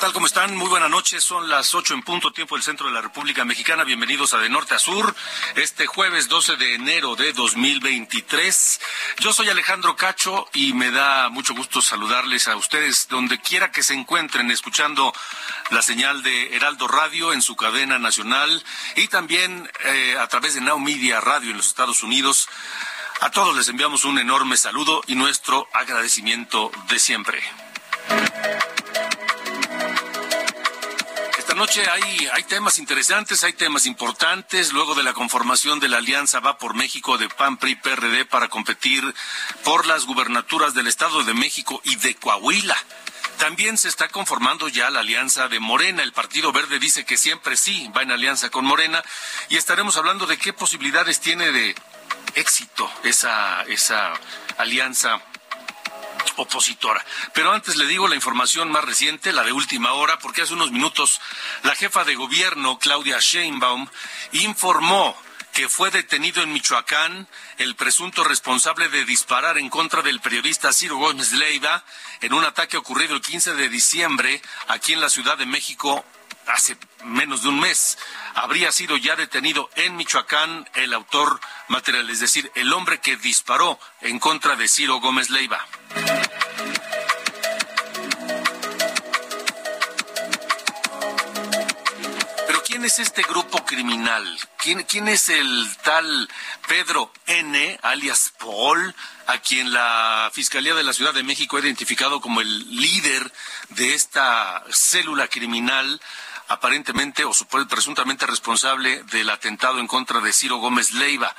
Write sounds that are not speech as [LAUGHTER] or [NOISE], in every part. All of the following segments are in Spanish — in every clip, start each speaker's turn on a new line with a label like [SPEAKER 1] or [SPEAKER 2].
[SPEAKER 1] Tal? ¿Cómo están? Muy buenas noches. Son las ocho en punto tiempo del centro de la República Mexicana. Bienvenidos a De Norte a Sur. Este jueves 12 de enero de 2023. Yo soy Alejandro Cacho y me da mucho gusto saludarles a ustedes donde quiera que se encuentren escuchando la señal de Heraldo Radio en su cadena nacional y también eh, a través de Now Media Radio en los Estados Unidos. A todos les enviamos un enorme saludo y nuestro agradecimiento de siempre. Noche hay, hay temas interesantes, hay temas importantes. Luego de la conformación de la Alianza Va por México de PAN, PRI, PRD para competir por las gubernaturas del Estado de México y de Coahuila. También se está conformando ya la alianza de Morena. El Partido Verde dice que siempre sí va en alianza con Morena. Y estaremos hablando de qué posibilidades tiene de éxito esa, esa alianza opositora. Pero antes le digo la información más reciente, la de última hora, porque hace unos minutos la jefa de gobierno, Claudia Sheinbaum, informó que fue detenido en Michoacán el presunto responsable de disparar en contra del periodista Ciro Gómez Leiva en un ataque ocurrido el 15 de diciembre aquí en la Ciudad de México hace menos de un mes. Habría sido ya detenido en Michoacán el autor material, es decir, el hombre que disparó en contra de Ciro Gómez Leiva. ¿Quién es este grupo criminal? ¿Quién, es el tal Pedro N., alias Paul, a quien la Fiscalía de la Ciudad de México ha identificado como el líder de esta célula criminal? aparentemente o presuntamente responsable del atentado en contra de Ciro Gómez Leiva,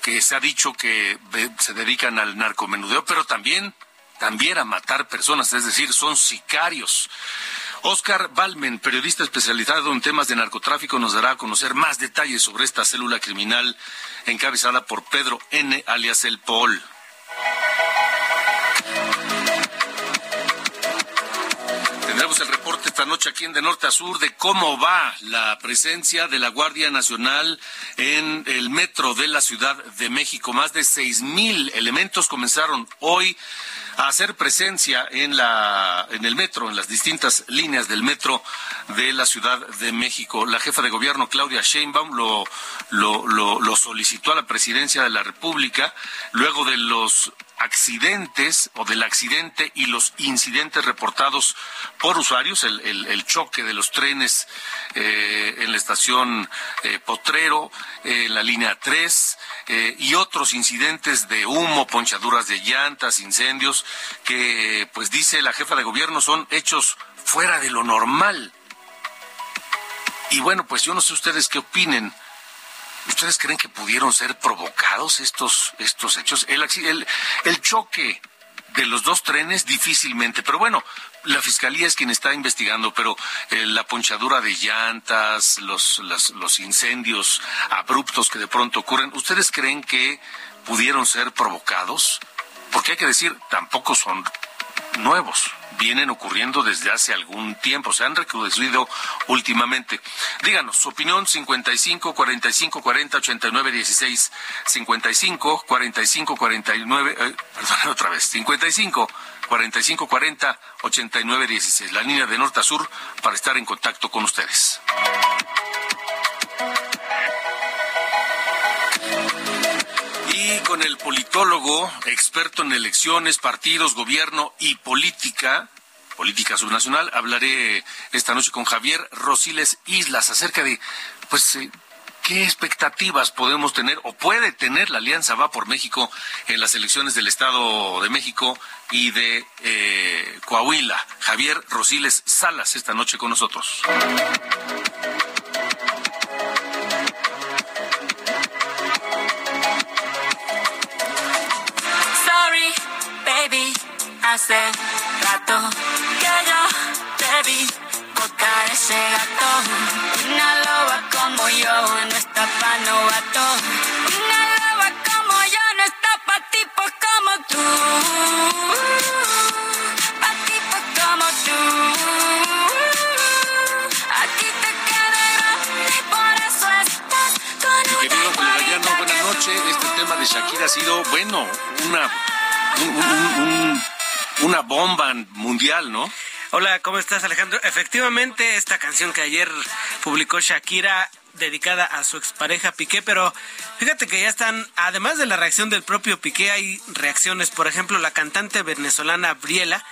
[SPEAKER 1] que se ha dicho que se dedican al narcomenudeo, pero también, también a matar personas, es decir, son sicarios. Oscar Balmen, periodista especializado en temas de narcotráfico, nos dará a conocer más detalles sobre esta célula criminal encabezada por Pedro N., alias El Paul. Tendremos el reporte esta noche aquí en De Norte a Sur de cómo va la presencia de la Guardia Nacional en el metro de la Ciudad de México. Más de seis mil elementos comenzaron hoy a hacer presencia en la en el metro, en las distintas líneas del metro de la Ciudad de México. La jefa de gobierno Claudia Sheinbaum lo lo, solicitó a la presidencia de la República luego de los accidentes o del accidente y los incidentes reportados por usuarios, el, el, el choque de los trenes eh, en la estación eh, Potrero, en la línea 3 eh, y otros incidentes de humo, ponchaduras de llantas, incendios, que pues dice la jefa de gobierno son hechos fuera de lo normal. Y bueno, pues yo no sé ustedes qué opinen. ¿Ustedes creen que pudieron ser provocados estos, estos hechos? El, el, el, choque de los dos trenes difícilmente, pero bueno, la fiscalía es quien está investigando, pero eh, la ponchadura de llantas, los, los, los incendios abruptos que de pronto ocurren, ¿ustedes creen que pudieron ser provocados? Porque hay que decir, tampoco son nuevos vienen ocurriendo desde hace algún tiempo, se han recrudecido últimamente. Díganos, su opinión 55 45 40 89 16 55 45 49 eh, perdón, [LAUGHS] otra vez, 55 45 40 89 16, la línea de norte a sur para estar en contacto con ustedes. Y con el politólogo, experto en elecciones, partidos, gobierno y política, política subnacional, hablaré esta noche con Javier Rosiles Islas acerca de, pues, eh, ¿Qué expectativas podemos tener o puede tener la Alianza Va por México en las elecciones del Estado de México y de eh, Coahuila? Javier Rosiles Salas esta noche con nosotros.
[SPEAKER 2] Sorry, baby, hace rato que yo te ese gato. Una loba como yo no está pa' novato. Una loba como yo no está pa' tipos como tú. Pa' tipos como tú. Aquí te quedarás y por eso estás con
[SPEAKER 1] Mi querido Julio buenas noches. Este tema de Shakira ha sido, bueno, una, un, un, un, una bomba mundial, ¿no?
[SPEAKER 3] Hola, ¿cómo estás Alejandro? Efectivamente, esta canción que ayer publicó Shakira dedicada a su expareja Piqué, pero fíjate que ya están, además de la reacción del propio Piqué, hay reacciones, por ejemplo, la cantante venezolana Briela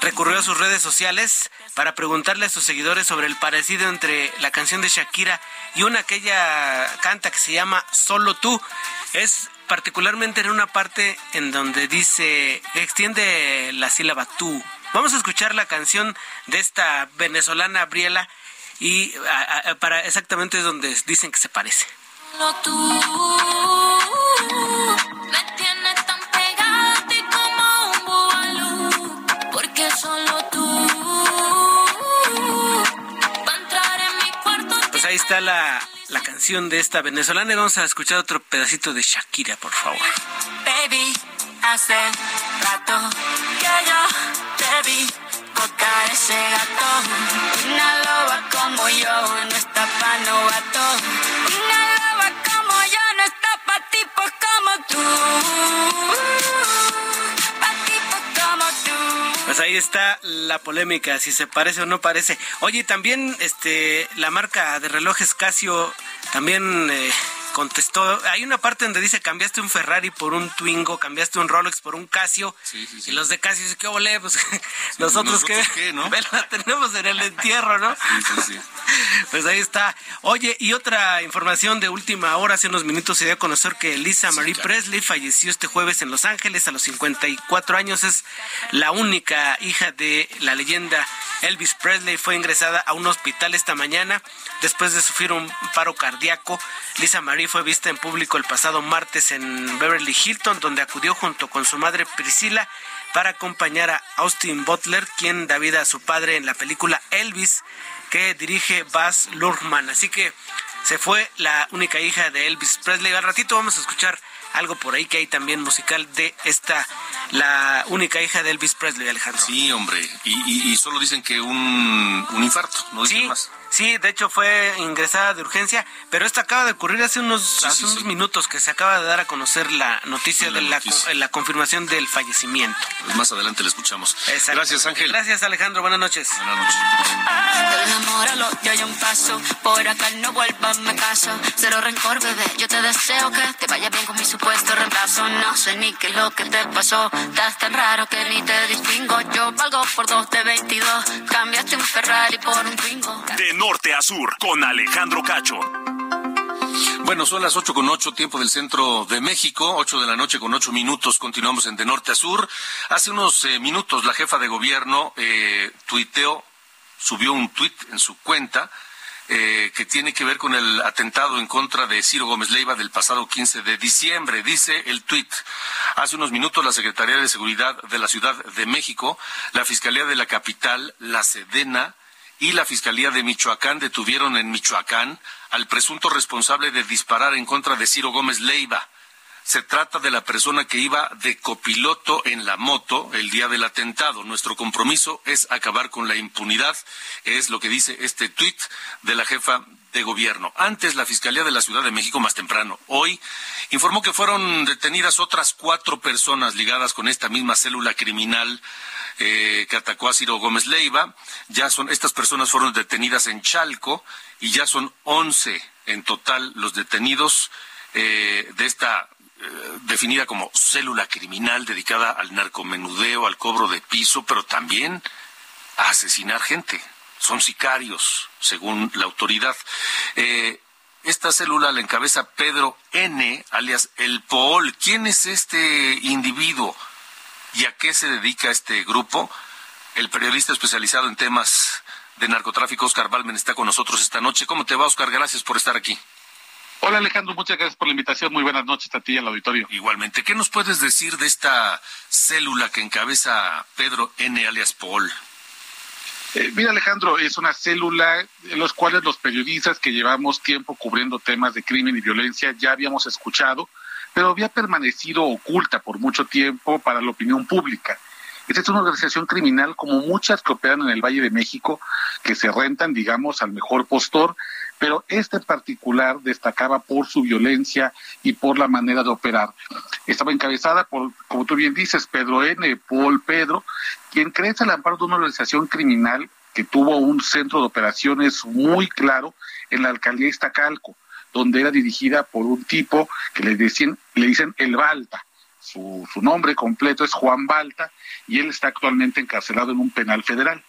[SPEAKER 3] recurrió a sus redes sociales para preguntarle a sus seguidores sobre el parecido entre la canción de Shakira y una que ella canta que se llama Solo tú. Es particularmente en una parte en donde dice, extiende la sílaba tú Vamos a escuchar la canción de esta venezolana Briela y para exactamente es donde dicen que se parece.
[SPEAKER 2] Tú, me tienes tan pegada como un bubalú, porque solo tú va a entrar en mi cuarto.
[SPEAKER 3] Pues ahí está la, la canción de esta venezolana y vamos a escuchar otro pedacito de Shakira, por favor.
[SPEAKER 2] Baby, hace rato vi tocar ese gato. Una loba como yo no está pa' novato. Una loba como yo no está. Pa' tipos como tú.
[SPEAKER 3] Pues ahí está la polémica, si se parece o no parece. Oye, también este la marca de relojes Casio también eh, contestó, hay una parte donde dice cambiaste un Ferrari por un Twingo, cambiaste un Rolex por un Casio, y los de Casio dicen, ¿qué ole? Pues [LAUGHS] nosotros, ¿qué? [LAUGHS] La tenemos en el entierro, ¿no? [LAUGHS] pues ahí está. Oye, y otra información de última hora, hace unos minutos se dio a conocer que Lisa Marie Presley falleció este jueves en Los Ángeles a los 54 años, es la única hija de la leyenda Elvis Presley, fue ingresada a un hospital esta mañana después de sufrir un paro cardíaco. Lisa Marie fue vista en público el pasado martes en Beverly Hilton, donde acudió junto con su madre Priscila para acompañar a Austin Butler, quien da vida a su padre en la película Elvis, que dirige Baz Luhrmann. Así que se fue la única hija de Elvis Presley. Al ratito vamos a escuchar algo por ahí que hay también musical de esta, la única hija de Elvis Presley, Alejandro.
[SPEAKER 1] Sí, hombre, y, solo dicen que un, un infarto, no dicen más.
[SPEAKER 3] Sí, de hecho fue ingresada de urgencia, pero esto acaba de ocurrir hace unos, hace unos minutos que se acaba de dar a conocer la noticia de la, la, confirmación del fallecimiento.
[SPEAKER 1] Pues más adelante le escuchamos. Gracias, Ángel.
[SPEAKER 3] Gracias, Alejandro. Buenas noches.
[SPEAKER 1] Buenas noches.
[SPEAKER 2] Enamóralo, yo hay un paso. Por acá no vuelvas, me caso. Cero rencor, bebé. Yo te deseo que te vaya bien con mi supuesto reemplazo. No sé ni qué es lo que te pasó. Estás tan raro que ni te distingo. Yo valgo por dos de 22. Cambiaste un Ferrari por un Twingo
[SPEAKER 4] norte a sur con Alejandro Cacho.
[SPEAKER 1] Bueno, son las ocho con ocho, tiempo del centro de México, ocho de la noche con ocho minutos, continuamos en de norte a sur. Hace unos eh, minutos la jefa de gobierno eh, tuiteó, subió un tuit en su cuenta, eh, que tiene que ver con el atentado en contra de Ciro Gómez Leiva del pasado 15 de diciembre. Dice el tuit, hace unos minutos la Secretaría de Seguridad de la Ciudad de México, la Fiscalía de la Capital, la Sedena, y la Fiscalía de Michoacán detuvieron en Michoacán al presunto responsable de disparar en contra de Ciro Gómez Leiva. Se trata de la persona que iba de copiloto en la moto el día del atentado. Nuestro compromiso es acabar con la impunidad, es lo que dice este tuit de la jefa de gobierno. Antes la Fiscalía de la Ciudad de México, más temprano, hoy, informó que fueron detenidas otras cuatro personas ligadas con esta misma célula criminal eh, que atacó a Ciro Gómez Leiva. Ya son, estas personas fueron detenidas en Chalco y ya son once en total los detenidos eh, de esta eh, definida como célula criminal dedicada al narcomenudeo, al cobro de piso, pero también a asesinar gente. Son sicarios, según la autoridad. Eh, esta célula la encabeza Pedro N., alias El Paul. ¿Quién es este individuo y a qué se dedica este grupo? El periodista especializado en temas de narcotráfico, Oscar Balmen, está con nosotros esta noche. ¿Cómo te va, Oscar? Gracias por estar aquí.
[SPEAKER 5] Hola Alejandro, muchas gracias por la invitación. Muy buenas noches a ti y al auditorio.
[SPEAKER 1] Igualmente, ¿qué nos puedes decir de esta célula que encabeza Pedro N. alias Paul?
[SPEAKER 5] Eh, mira Alejandro, es una célula en los cuales los periodistas que llevamos tiempo cubriendo temas de crimen y violencia ya habíamos escuchado, pero había permanecido oculta por mucho tiempo para la opinión pública. Esta es una organización criminal como muchas que operan en el Valle de México, que se rentan, digamos, al mejor postor, pero este particular destacaba por su violencia y por la manera de operar. Estaba encabezada por, como tú bien dices, Pedro N., Paul Pedro, quien crece al amparo de una organización criminal que tuvo un centro de operaciones muy claro en la alcaldía de Iztacalco, donde era dirigida por un tipo que le, decían, le dicen el Balta. Su, su nombre completo es Juan Balta y él está actualmente encarcelado en un penal federal.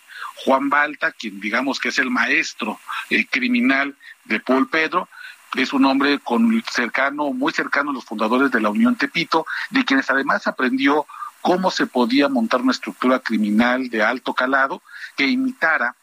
[SPEAKER 5] Juan Balta, quien digamos que es el maestro eh, criminal de Paul Pedro, es un hombre con cercano, muy cercano a los fundadores de la Unión Tepito, de quienes además aprendió cómo se podía montar una estructura criminal de alto calado que imitara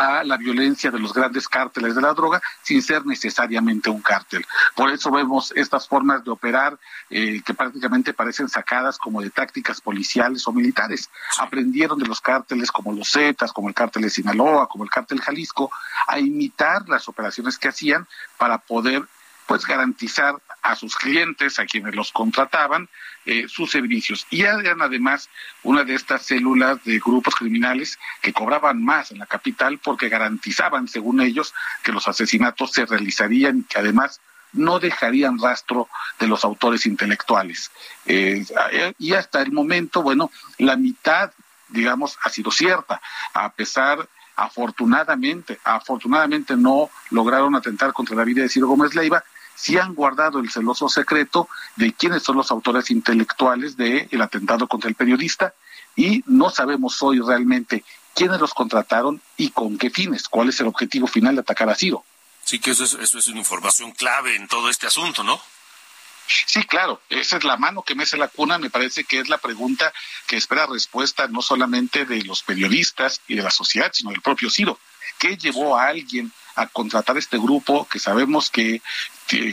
[SPEAKER 5] a la violencia de los grandes cárteles de la droga sin ser necesariamente un cártel. Por eso vemos estas formas de operar eh, que prácticamente parecen sacadas como de tácticas policiales o militares. Aprendieron de los cárteles como los Zetas, como el cártel de Sinaloa, como el cártel Jalisco, a imitar las operaciones que hacían para poder pues garantizar a sus clientes, a quienes los contrataban, eh, sus servicios. Y eran además una de estas células de grupos criminales que cobraban más en la capital porque garantizaban, según ellos, que los asesinatos se realizarían y que además no dejarían rastro de los autores intelectuales. Eh, y hasta el momento, bueno, la mitad, digamos, ha sido cierta, a pesar afortunadamente, afortunadamente no lograron atentar contra la vida de Ciro Gómez Leiva, sí han guardado el celoso secreto de quiénes son los autores intelectuales del el atentado contra el periodista y no sabemos hoy realmente quiénes los contrataron y con qué fines, cuál es el objetivo final de atacar a Ciro.
[SPEAKER 1] Sí, que eso es, eso es una información clave en todo este asunto, ¿no?
[SPEAKER 5] Sí, claro, esa es la mano que mece la cuna, me parece que es la pregunta que espera respuesta no solamente de los periodistas y de la sociedad, sino del propio Ciro. ¿Qué llevó a alguien a contratar este grupo que sabemos que,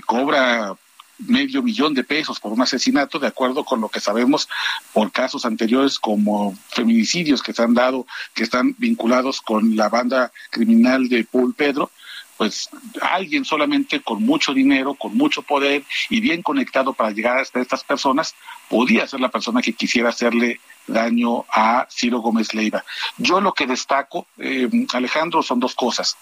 [SPEAKER 5] cobra medio millón de pesos por un asesinato, de acuerdo con lo que sabemos por casos anteriores como feminicidios que se han dado, que están vinculados con la banda criminal de Paul Pedro, pues alguien solamente con mucho dinero, con mucho poder y bien conectado para llegar hasta estas personas, podía ser la persona que quisiera hacerle daño a Ciro Gómez Leiva. Yo lo que destaco, eh, Alejandro, son dos cosas.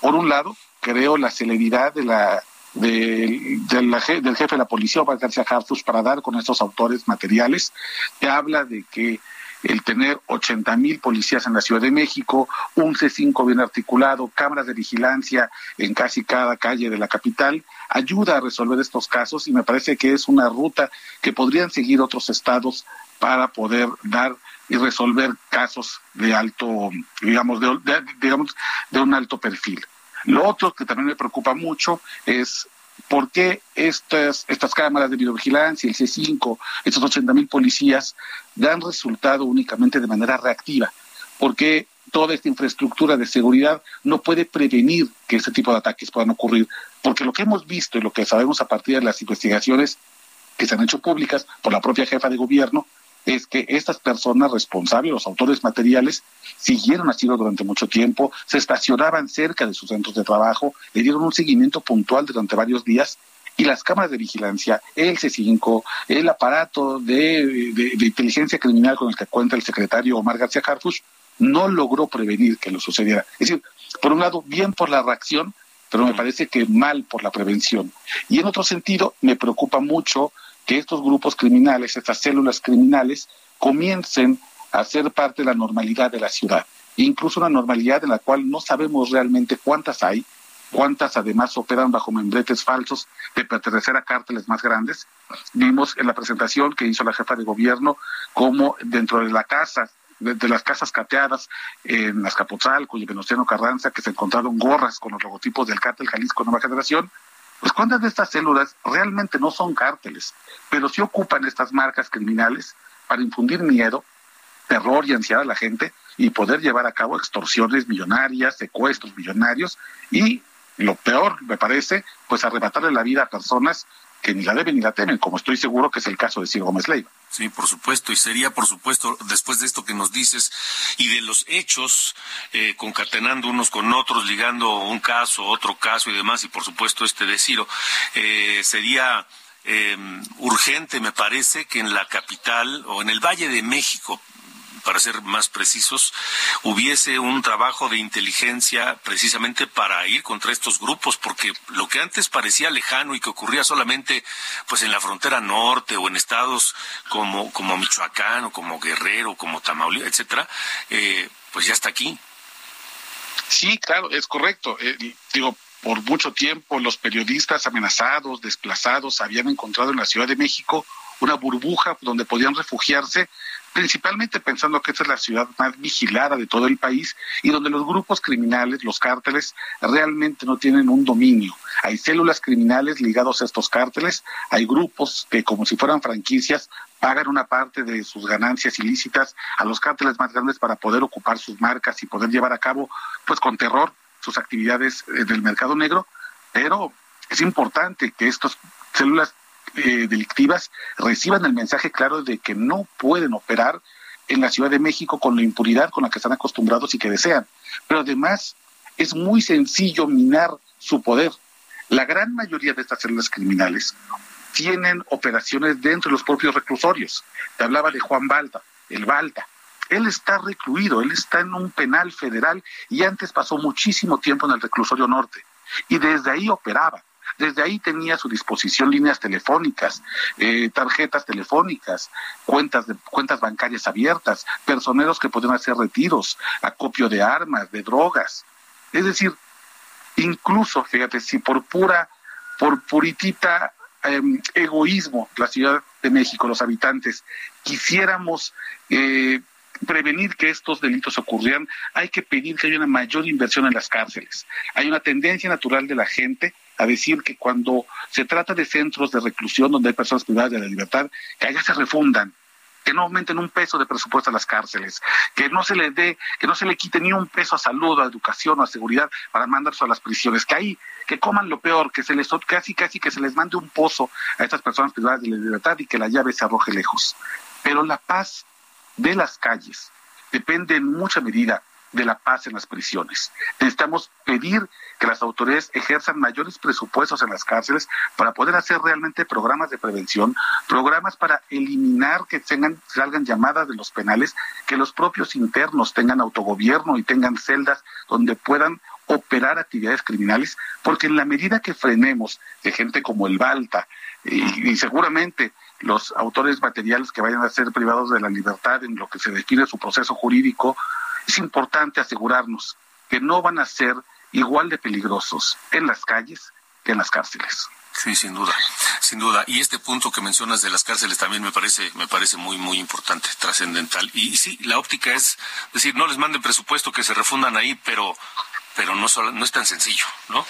[SPEAKER 5] Por un lado, creo la celeridad de la, del jefe de la policía, Omar García Harfus, para dar con estos autores materiales, que habla de que el tener 80 mil policías en la Ciudad de México, un C5 bien articulado, cámaras de vigilancia en casi cada calle de la capital, ayuda a resolver estos casos y me parece que es una ruta que podrían seguir otros estados para poder dar y resolver casos de alto, digamos, de, digamos, de un alto perfil. Lo otro que también me preocupa mucho es por qué estas, estas cámaras de videovigilancia, el C5, estos 80 mil policías, dan resultado únicamente de manera reactiva. ¿Por qué toda esta infraestructura de seguridad no puede prevenir que este tipo de ataques puedan ocurrir? Porque lo que hemos visto y lo que sabemos a partir de las investigaciones que se han hecho públicas por la propia jefa de gobierno es que estas personas responsables, los autores materiales, siguieron así durante mucho tiempo, se estacionaban cerca de sus centros de trabajo, le dieron un seguimiento puntual durante varios días y las cámaras de vigilancia, el C5, el aparato de, inteligencia criminal con el que cuenta el secretario Omar García Harfush, no logró prevenir que lo sucediera. Es decir, por un lado, bien por la reacción, pero me parece que mal por la prevención. Y en otro sentido, me preocupa mucho que estos grupos criminales, estas células criminales, comiencen a ser parte de la normalidad de la ciudad, incluso una normalidad en la cual no sabemos realmente cuántas hay, cuántas además operan bajo membretes falsos de pertenecer a cárteles más grandes. Vimos en la presentación que hizo la jefa de gobierno cómo dentro de la casa de, las casas cateadas en Azcapotzalco y en Venustiano Carranza, que se encontraron gorras con los logotipos del cártel Jalisco Nueva Generación, pues cuántas de estas células realmente no son cárteles, pero sí ocupan estas marcas criminales para infundir miedo, terror y ansiedad a la gente y poder llevar a cabo extorsiones millonarias, secuestros millonarios y lo peor, me parece, pues arrebatarle la vida a personas que ni la deben ni la temen, como estoy seguro que es el caso de Ciro Gómez Leiva.
[SPEAKER 1] Sí, por supuesto, y sería, por supuesto, después de esto que nos dices y de los hechos, eh, concatenando unos con otros, ligando un caso, otro caso y demás, y por supuesto este de Ciro, eh, sería eh, urgente, me parece, que en la capital o en el Valle de México, para ser más precisos, hubiese un trabajo de inteligencia precisamente para ir contra estos grupos, porque lo que antes parecía lejano y que ocurría solamente pues en la frontera norte o en estados como, como Michoacán o como Guerrero, como Tamaulipas, etcétera, eh, pues ya está aquí.
[SPEAKER 5] Sí, claro, es correcto. Eh, digo, por mucho tiempo los periodistas amenazados, desplazados, habían encontrado en la Ciudad de México una burbuja donde podían refugiarse principalmente pensando que esta es la ciudad más vigilada de todo el país y donde los grupos criminales, los cárteles, realmente no tienen un dominio. Hay células criminales ligados a estos cárteles, hay grupos que como si fueran franquicias pagan una parte de sus ganancias ilícitas a los cárteles más grandes para poder ocupar sus marcas y poder llevar a cabo, pues con terror, sus actividades en el mercado negro, pero es importante que estas células eh, delictivas reciban el mensaje claro de que no pueden operar en la Ciudad de México con la impunidad con la que están acostumbrados y que desean. Pero además es muy sencillo minar su poder. La gran mayoría de estas células criminales tienen operaciones dentro de los propios reclusorios. Te hablaba de Juan Balta, el Balta. Él está recluido, él está en un penal federal y antes pasó muchísimo tiempo en el reclusorio norte. Y desde ahí operaba. Desde ahí tenía a su disposición líneas telefónicas, eh, tarjetas telefónicas, cuentas, de, cuentas bancarias abiertas, personeros que podían hacer retiros, acopio de armas, de drogas. Es decir, incluso, fíjate, si por pura, por puritita em, egoísmo la Ciudad de México, los habitantes, quisiéramos eh, prevenir que estos delitos ocurrieran, hay que pedir que haya una mayor inversión en las cárceles. Hay una tendencia natural de la gente a decir que cuando se trata de centros de reclusión donde hay personas privadas de la libertad, que allá se refundan, que no aumenten un peso de presupuesto a las cárceles, que no se le dé, que no se le quite ni un peso a salud, a educación o a seguridad para mandarse a las prisiones, que ahí, que coman lo peor, que se les casi casi que se les mande un pozo a estas personas privadas de la libertad y que la llave se arroje lejos. Pero la paz de las calles depende en mucha medida de la paz en las prisiones. Necesitamos pedir que las autoridades ejerzan mayores presupuestos en las cárceles para poder hacer realmente programas de prevención, programas para eliminar que tengan, salgan llamadas de los penales, que los propios internos tengan autogobierno y tengan celdas donde puedan operar actividades criminales, porque en la medida que frenemos de gente como el Balta y, y seguramente los autores materiales que vayan a ser privados de la libertad en lo que se define su proceso jurídico, es importante asegurarnos que no van a ser igual de peligrosos en las calles que en las cárceles.
[SPEAKER 1] Sí, sin duda, sin duda. Y este punto que mencionas de las cárceles también me parece, me parece muy, muy importante, trascendental. Y, sí, la óptica es decir, no les manden presupuesto que se refundan ahí, pero, pero no, no es tan sencillo, ¿no?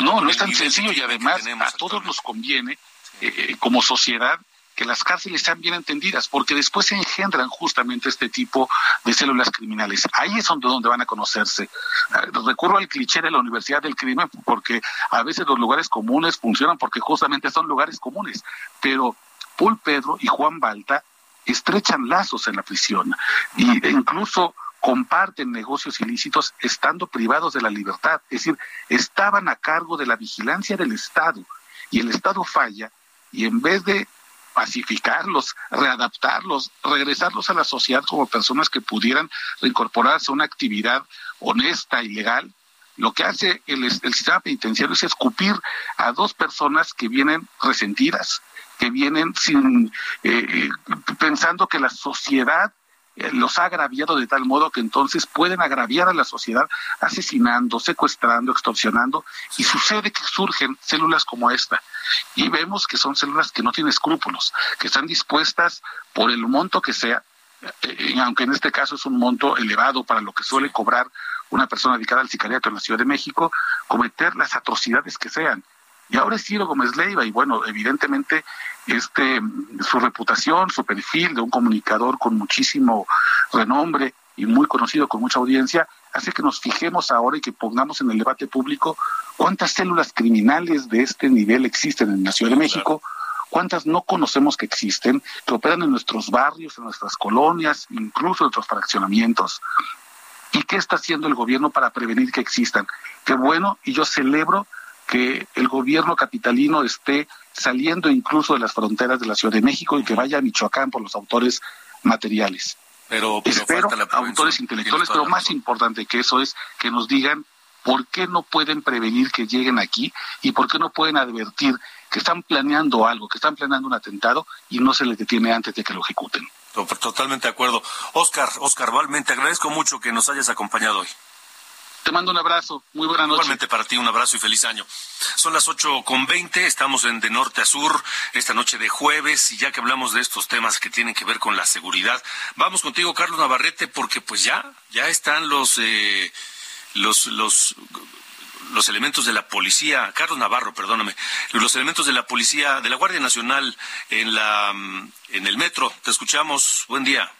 [SPEAKER 5] no, no es tan sencillo y además a todos nos conviene, eh, como sociedad, que las cárceles sean bien entendidas, porque después se engendran justamente este tipo de células criminales. Ahí es donde, van a conocerse. Ah, recurro al cliché de la Universidad del Crimen, porque a veces los lugares comunes funcionan porque justamente son lugares comunes, pero Paul Pedro y Juan Balta estrechan lazos en la prisión y, e incluso comparten negocios ilícitos estando privados de la libertad, es decir, estaban a cargo de la vigilancia del Estado y el Estado falla y en vez de pacificarlos, readaptarlos, regresarlos a la sociedad como personas que pudieran reincorporarse a una actividad honesta y legal, lo que hace el, sistema penitenciario es escupir a dos personas que vienen resentidas, que vienen sin eh, pensando que la sociedad eh, los ha agraviado de tal modo que entonces pueden agraviar a la sociedad asesinando, secuestrando, extorsionando y sucede que surgen células como esta. Y vemos que son células que no tienen escrúpulos, que están dispuestas por el monto que sea, eh, aunque en este caso es un monto elevado para lo que suele cobrar una persona dedicada al sicariato en la Ciudad de México, cometer las atrocidades que sean. Y ahora es Ciro Gómez Leiva, y bueno, evidentemente este su reputación, su perfil de un comunicador con muchísimo renombre y muy conocido con mucha audiencia, hace que nos fijemos ahora y que pongamos en el debate público cuántas células criminales de este nivel existen en la Ciudad de México, cuántas no conocemos que existen, que operan en nuestros barrios, en nuestras colonias, incluso en nuestros fraccionamientos. ¿Y qué está haciendo el gobierno para prevenir que existan? Qué bueno, y yo celebro que el gobierno capitalino esté saliendo incluso de las fronteras de la Ciudad de México y que vaya a Michoacán por los autores materiales.
[SPEAKER 1] Pero,
[SPEAKER 5] Espero autores intelectuales, pero más importante que eso es que nos digan por qué no pueden prevenir que lleguen aquí y por qué no pueden advertir que están planeando algo, que están planeando un atentado y no se les detiene antes de que lo ejecuten.
[SPEAKER 1] Totalmente de acuerdo. Oscar, Oscar Valmen, te agradezco mucho que nos hayas acompañado hoy.
[SPEAKER 5] Te mando un abrazo. Muy buena noche.
[SPEAKER 1] Igualmente para ti, un abrazo y feliz año. Son las ocho con veinte, estamos en De Norte a Sur, esta noche de jueves, y ya que hablamos de estos temas que tienen que ver con la seguridad, vamos contigo, Carlos Navarrete, porque pues ya, ya están los, eh, los, los los elementos de la policía, Carlos Navarro, perdóname, los elementos de la policía, de la Guardia Nacional en la en el metro. Te escuchamos. Buen día.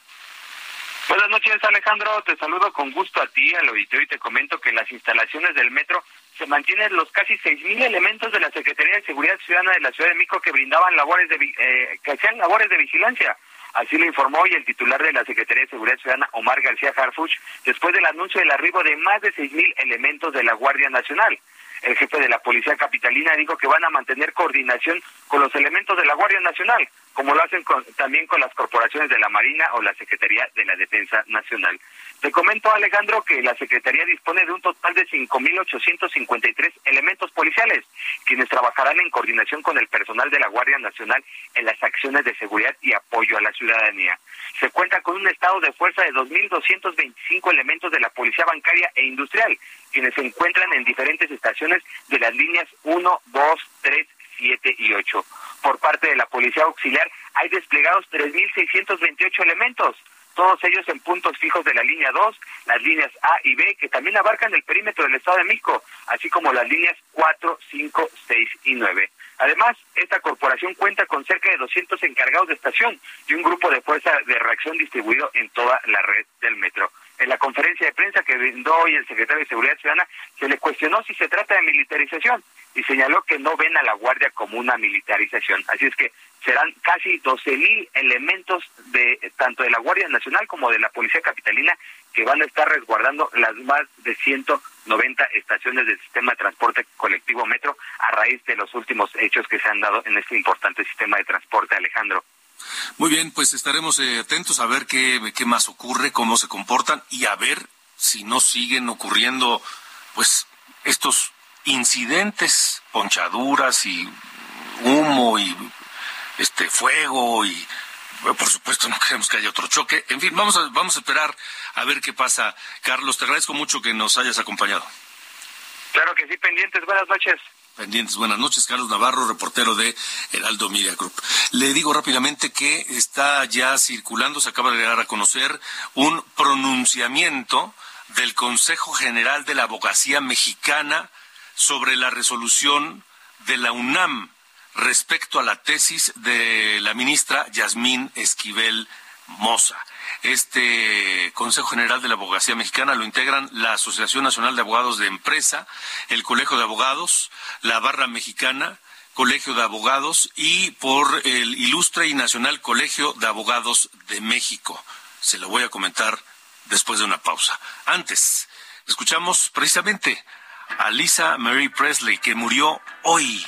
[SPEAKER 6] Buenas noches, Alejandro. Te saludo con gusto a ti, al auditorio, y te comento que las instalaciones del metro se mantienen los casi 6.000 elementos de la Secretaría de Seguridad Ciudadana de la Ciudad de México que brindaban labores de, eh, que hacían labores de vigilancia. Así lo informó hoy el titular de la Secretaría de Seguridad Ciudadana, Omar García Harfuch, después del anuncio del arribo de más de 6.000 elementos de la Guardia Nacional. El jefe de la Policía Capitalina dijo que van a mantener coordinación con los elementos de la Guardia Nacional, como lo hacen también con las corporaciones de la Marina o la Secretaría de la Defensa Nacional. Te comento, Alejandro, que la Secretaría dispone de un total de 5.853 elementos policiales, quienes trabajarán en coordinación con el personal de la Guardia Nacional en las acciones de seguridad y apoyo a la ciudadanía. Se cuenta con un estado de fuerza de 2.225 elementos de la Policía Bancaria e Industrial, quienes se encuentran en diferentes estaciones de las líneas 1, 2, 3, 7 y 8. Por parte de la Policía Auxiliar hay desplegados 3.628 elementos todos ellos en puntos fijos de la línea 2, las líneas A y B, que también abarcan el perímetro del Estado de México, así como las líneas 4, 5, 6 y 9. Además, esta corporación cuenta con cerca de 200 encargados de estación y un grupo de fuerza de reacción distribuido en toda la red del metro. En la conferencia de prensa que brindó hoy el secretario de Seguridad Ciudadana, se le cuestionó si se trata de militarización y señaló que no ven a la Guardia como una militarización. Así es que serán casi 12.000 elementos de tanto de la Guardia Nacional como de la Policía Capitalina que van a estar resguardando las más de 190 estaciones del sistema de transporte colectivo Metro a raíz de los últimos hechos que se han dado en este importante sistema de transporte, Alejandro.
[SPEAKER 1] Muy bien, pues estaremos eh, atentos a ver qué, qué más ocurre, cómo se comportan y a ver si no siguen ocurriendo pues estos incidentes, ponchaduras y humo y este fuego y por supuesto no queremos que haya otro choque. En fin, vamos a, vamos a esperar a ver qué pasa. Carlos, te agradezco mucho que nos hayas acompañado.
[SPEAKER 6] Claro que sí, pendientes. Buenas noches.
[SPEAKER 1] Pendientes, buenas noches. Carlos Navarro, reportero de Heraldo Media Group. Le digo rápidamente que está ya circulando, se acaba de dar a conocer un pronunciamiento del Consejo General de la Abogacía Mexicana sobre la resolución de la UNAM respecto a la tesis de la ministra Yasmín Esquivel Moza. Este Consejo General de la Abogacía Mexicana lo integran la Asociación Nacional de Abogados de Empresa, el Colegio de Abogados, la Barra Mexicana, Colegio de Abogados y por el Ilustre y Nacional Colegio de Abogados de México. Se lo voy a comentar después de una pausa. Antes, escuchamos precisamente a Lisa Mary Presley, que murió hoy,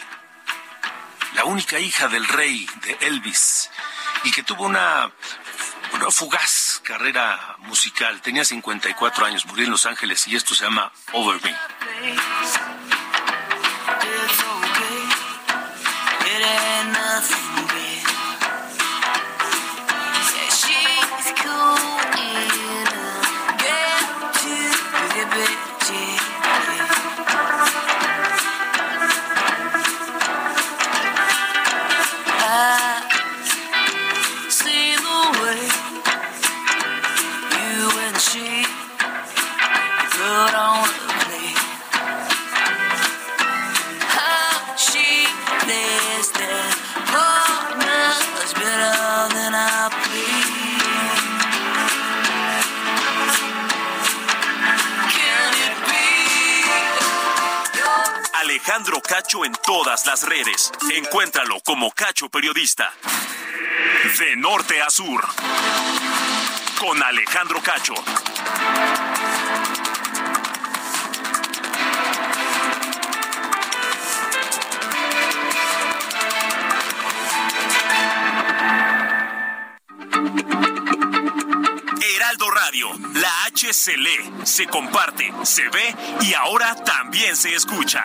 [SPEAKER 1] la única hija del rey de Elvis, y que tuvo una, una fugaz carrera musical. Tenía 54 años, murió en Los Ángeles, y esto se llama Over Me.
[SPEAKER 4] Sur. Con Alejandro Cacho. Heraldo Radio, la H se lee, se comparte, se ve y ahora también se escucha.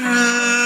[SPEAKER 7] me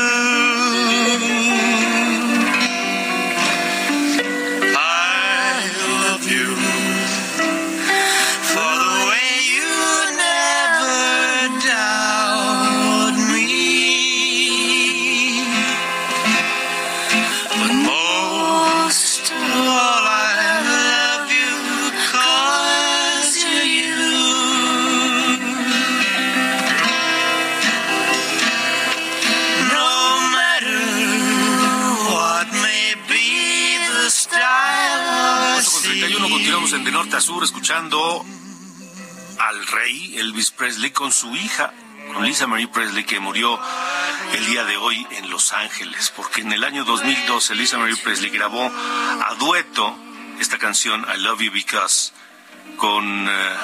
[SPEAKER 1] Elvis Presley con su hija, con Lisa Marie Presley, que murió el día de hoy en Los Ángeles, porque en el año 2012 Lisa Marie Presley grabó a dueto esta canción I Love You Because con, eh,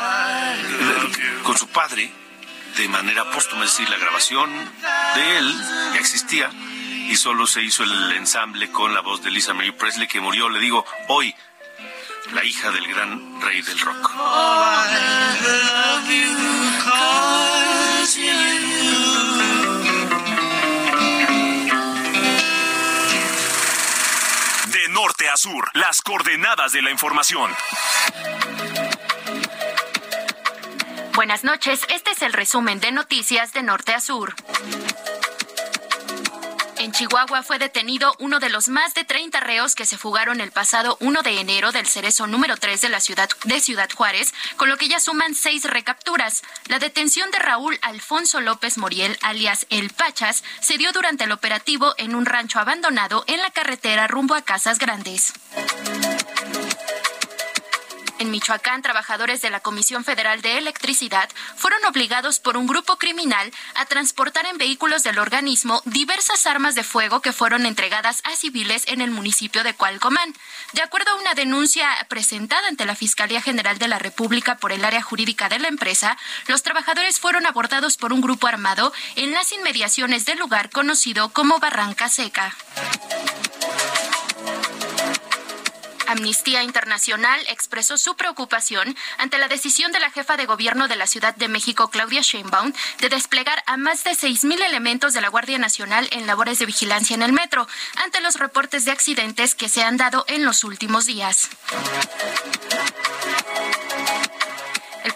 [SPEAKER 1] con su padre de manera póstuma, es decir, la grabación de él ya existía y solo se hizo el ensamble con la voz de Lisa Marie Presley que murió, le digo, hoy la hija del gran rey del rock.
[SPEAKER 4] De norte a sur, las coordenadas de la información.
[SPEAKER 8] Buenas noches, este es el resumen de noticias de norte a sur. En Chihuahua fue detenido uno de los más de 30 reos que se fugaron el pasado 1 de enero del cerezo número 3 de la ciudad de Ciudad Juárez, con lo que ya suman seis recapturas. La detención de Raúl Alfonso López Moriel, alias El Pachas, se dio durante el operativo en un rancho abandonado en la carretera rumbo a Casas Grandes. En Michoacán, trabajadores de la Comisión Federal de Electricidad fueron obligados por un grupo criminal a transportar en vehículos del organismo diversas armas de fuego que fueron entregadas a civiles en el municipio de Cualcomán. De acuerdo a una denuncia presentada ante la Fiscalía General de la República por el área jurídica de la empresa, los trabajadores fueron abordados por un grupo armado en las inmediaciones del lugar conocido como Barranca Seca. Amnistía Internacional expresó su preocupación ante la decisión de la jefa de gobierno de la Ciudad de México, Claudia Sheinbaum, de desplegar a más de 6.000 elementos de la Guardia Nacional en labores de vigilancia en el metro, ante los reportes de accidentes que se han dado en los últimos días.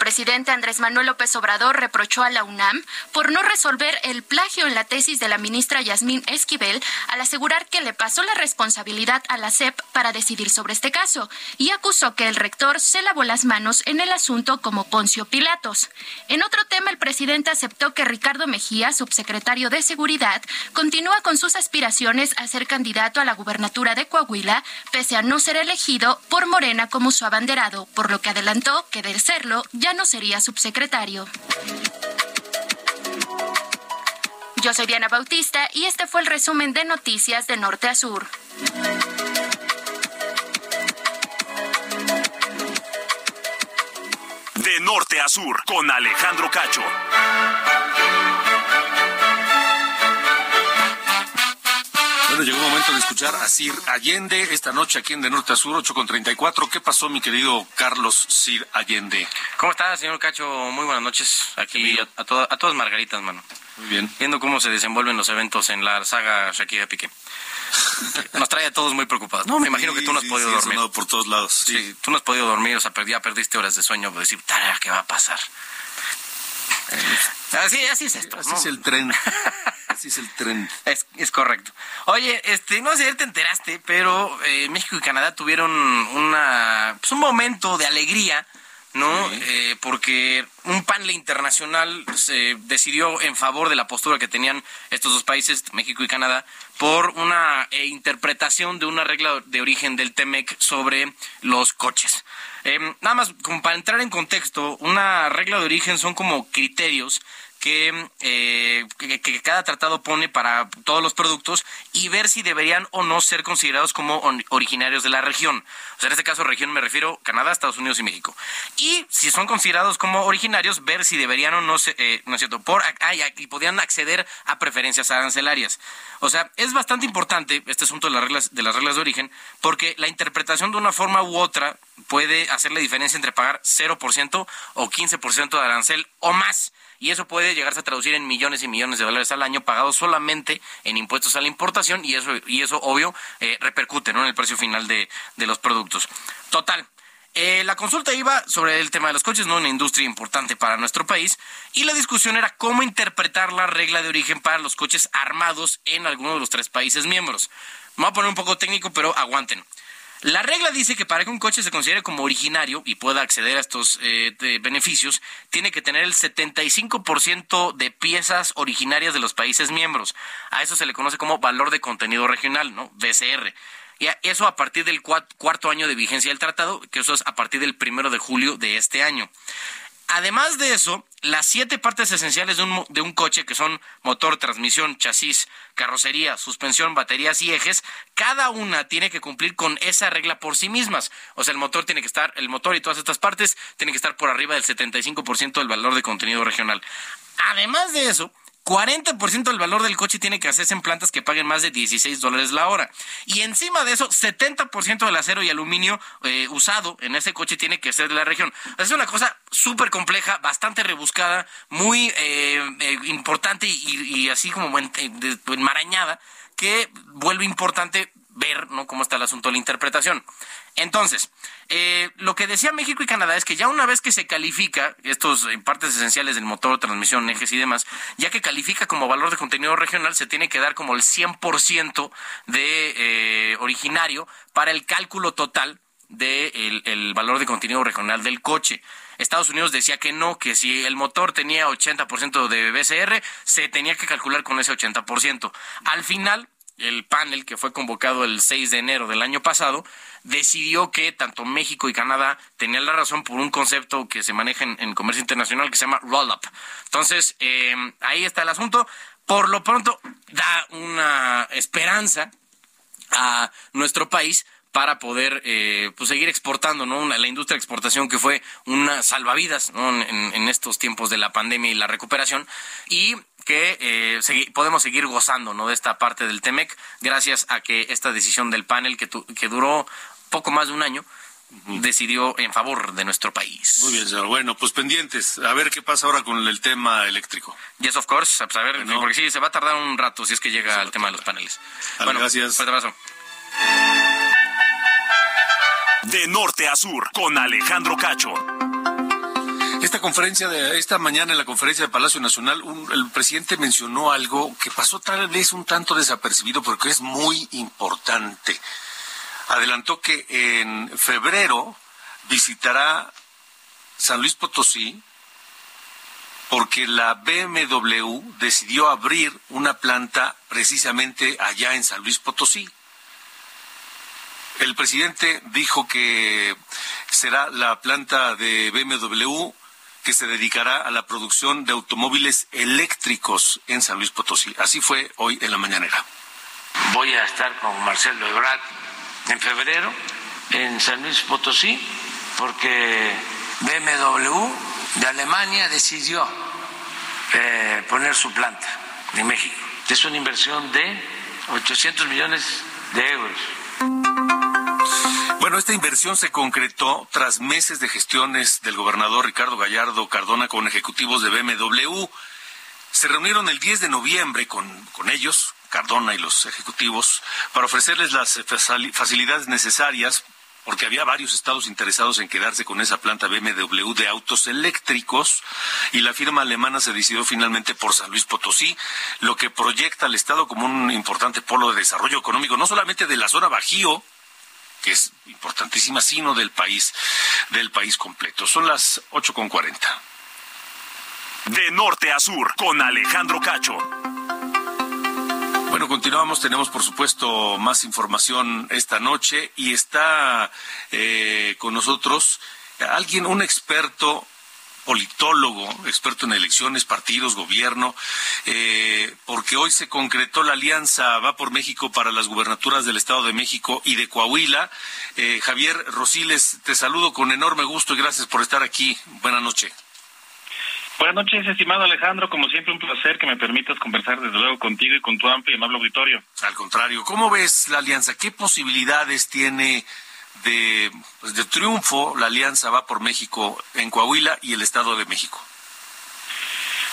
[SPEAKER 8] Presidente Andrés Manuel López Obrador reprochó a la UNAM por no resolver el plagio en la tesis de la ministra Yasmín Esquivel al asegurar que le pasó la responsabilidad a la SEP para decidir sobre este caso y acusó que el rector se lavó las manos en el asunto como Poncio Pilatos. En otro tema, el presidente aceptó que Ricardo Mejía, subsecretario de Seguridad, continúa con sus aspiraciones a ser candidato a la gubernatura de Coahuila, pese a no ser elegido por Morena como su abanderado, por lo que adelantó que de serlo ya no sería subsecretario. Yo soy Diana Bautista y este fue el resumen de noticias de norte a sur.
[SPEAKER 4] De norte a sur, con Alejandro Cacho.
[SPEAKER 1] Momento de escuchar a Sir Allende esta noche aquí en De Norte a Sur, 8 con 34. ¿Qué pasó, mi querido Carlos Sir Allende?
[SPEAKER 9] ¿Cómo está, señor Cacho? Muy buenas noches. Aquí a, a, toda- a todas margaritas, mano.
[SPEAKER 1] Muy bien.
[SPEAKER 9] Viendo cómo se desenvuelven los eventos en la saga Shakira Piqué. [LAUGHS] Nos trae a todos muy preocupados. No, me imagino que tú no has
[SPEAKER 1] Sí,
[SPEAKER 9] podido
[SPEAKER 1] sí,
[SPEAKER 9] dormir.
[SPEAKER 1] por todos lados. Sí.
[SPEAKER 9] Sí, tú no has podido dormir, o sea, ya perdiste horas de sueño, decir, "Tara, ¿qué va a pasar? Así, así es esto.
[SPEAKER 1] Así
[SPEAKER 9] ¿no?
[SPEAKER 1] es el tren. [LAUGHS] Así es el tren.
[SPEAKER 9] Es, es correcto. Oye, este, no sé si te enteraste, pero eh, México y Canadá tuvieron una, pues, un momento de alegría, ¿no? Eh, porque un panel internacional se decidió en favor de la postura que tenían estos dos países, México y Canadá, por una eh, interpretación de una regla de origen del TEMEC sobre los coches. Eh, nada más, como para entrar en contexto, una regla de origen son como criterios que, eh, que, cada tratado pone para todos los productos y ver si deberían o no ser considerados como originarios de la región. O sea, en este caso, región me refiero Canadá, Estados Unidos y México. Y si son considerados como originarios, ver si deberían o no, se- eh, no es cierto, por, ah, y podían acceder a preferencias arancelarias. O sea, es bastante importante este asunto de las reglas de las reglas de origen porque la interpretación de una forma u otra puede hacer la diferencia entre pagar 0% o 15% de arancel o más y eso puede llegarse a traducir en millones y millones de dólares al año pagados solamente en impuestos a la importación y eso, y eso obvio, eh, repercute en el precio final de, de los productos. Total. eh, la consulta iba sobre el tema de los coches, no una industria importante para nuestro país, y la discusión era cómo interpretar la regla de origen para los coches armados en alguno de los tres países miembros. Me voy a poner un poco técnico, pero aguanten. La regla dice que para que un coche se considere como originario y pueda acceder a estos eh, beneficios, tiene que tener el 75% de piezas originarias de los países miembros. A eso se le conoce como valor de contenido regional, ¿no? VCR. Y eso a partir del cua- cuarto año de vigencia del tratado, que eso es a partir del primero de julio de este año. Además de eso, las siete partes esenciales de un, de un coche, que son motor, transmisión, chasis, carrocería, suspensión, baterías y ejes, cada una tiene que cumplir con esa regla por sí mismas. O sea, el motor tiene que estar, el motor y todas estas partes tienen que estar por arriba del 75% del valor de contenido regional. Además de eso, 40% del valor del coche tiene que hacerse en plantas que paguen más de 16 dólares la hora. Y encima de eso, 70% del acero y aluminio eh, usado en ese coche tiene que ser de la región. Es una cosa súper compleja, bastante rebuscada, muy eh, eh, importante y, y así como enmarañada, que vuelve importante ver ¿no? cómo está el asunto de la interpretación. Entonces, eh, lo que decía México y Canadá es que ya una vez que se califica estos eh, partes esenciales del motor, transmisión, ejes y demás, ya que califica como valor de contenido regional, se tiene que dar como el 100% de eh, originario para el cálculo total del el valor de contenido regional del coche. Estados Unidos decía que no, que si el motor tenía 80% de BCR, se tenía que calcular con ese 80%. Al final, el panel que fue convocado el 6 de enero del año pasado decidió que tanto México y Canadá tenían la razón por un concepto que se maneja en, comercio internacional que se llama roll-up. Entonces, eh, ahí está el asunto. Por lo pronto, da una esperanza a nuestro país para poder eh, pues seguir exportando, ¿no? Una- la industria de exportación que fue una salvavidas ¿no? en, en estos tiempos de la pandemia y la recuperación y que eh, segui- podemos seguir gozando ¿no? de esta parte del TEMEC gracias a que esta decisión del panel que, tu- que duró poco más de un año decidió en favor de nuestro país.
[SPEAKER 1] Muy bien, señor. Bueno, pues pendientes. A ver qué pasa ahora con el tema eléctrico.
[SPEAKER 9] Yes, of course. Pues a ver,
[SPEAKER 1] Bueno.
[SPEAKER 9] porque sí, se va a tardar un rato si es que llega al tema de los paneles.
[SPEAKER 1] Vale, gracias.
[SPEAKER 9] Fuerte abrazo.
[SPEAKER 4] De norte a sur, con Alejandro Cacho.
[SPEAKER 1] Conferencia de esta mañana en la conferencia de Palacio Nacional, el presidente mencionó algo que pasó tal vez un tanto desapercibido porque es muy importante. Adelantó que en febrero visitará San Luis Potosí porque la BMW decidió abrir una planta precisamente allá en San Luis Potosí. El presidente dijo que será la planta de BMW que se dedicará a la producción de automóviles eléctricos en San Luis Potosí. Así fue hoy en la mañanera.
[SPEAKER 10] Voy a estar con Marcelo Ebrard en febrero en San Luis Potosí porque BMW de Alemania decidió eh, poner su planta en México. Es una inversión de 800 millones de euros.
[SPEAKER 1] Bueno, esta inversión se concretó tras meses de gestiones del gobernador Ricardo Gallardo Cardona con ejecutivos de BMW. Se reunieron el 10 de noviembre con, con ellos, Cardona y los ejecutivos, para ofrecerles las facilidades necesarias porque había varios estados interesados en quedarse con esa planta BMW de autos eléctricos y la firma alemana se decidió finalmente por San Luis Potosí, lo que proyecta al estado como un importante polo de desarrollo económico, no solamente de la zona Bajío, que es importantísima, sino del país, del país completo. Son las ocho con cuarenta.
[SPEAKER 4] De norte a sur, con Alejandro Cacho.
[SPEAKER 1] Bueno, continuamos. Tenemos, por supuesto, más información esta noche y está eh, con nosotros alguien, un experto politólogo, experto en elecciones, partidos, gobierno, eh, porque hoy se concretó la alianza Va por México para las gubernaturas del Estado de México y de Coahuila. Eh, Javier Rosiles, te saludo con enorme gusto y gracias por estar aquí. Buenas noches.
[SPEAKER 11] Buenas noches, estimado Alejandro. Como siempre, un placer que me permitas conversar desde luego contigo y con tu amplio y amable auditorio.
[SPEAKER 1] Al contrario, ¿cómo ves la alianza? ¿Qué posibilidades tiene de, pues, de triunfo la alianza va por México en Coahuila y el Estado de México?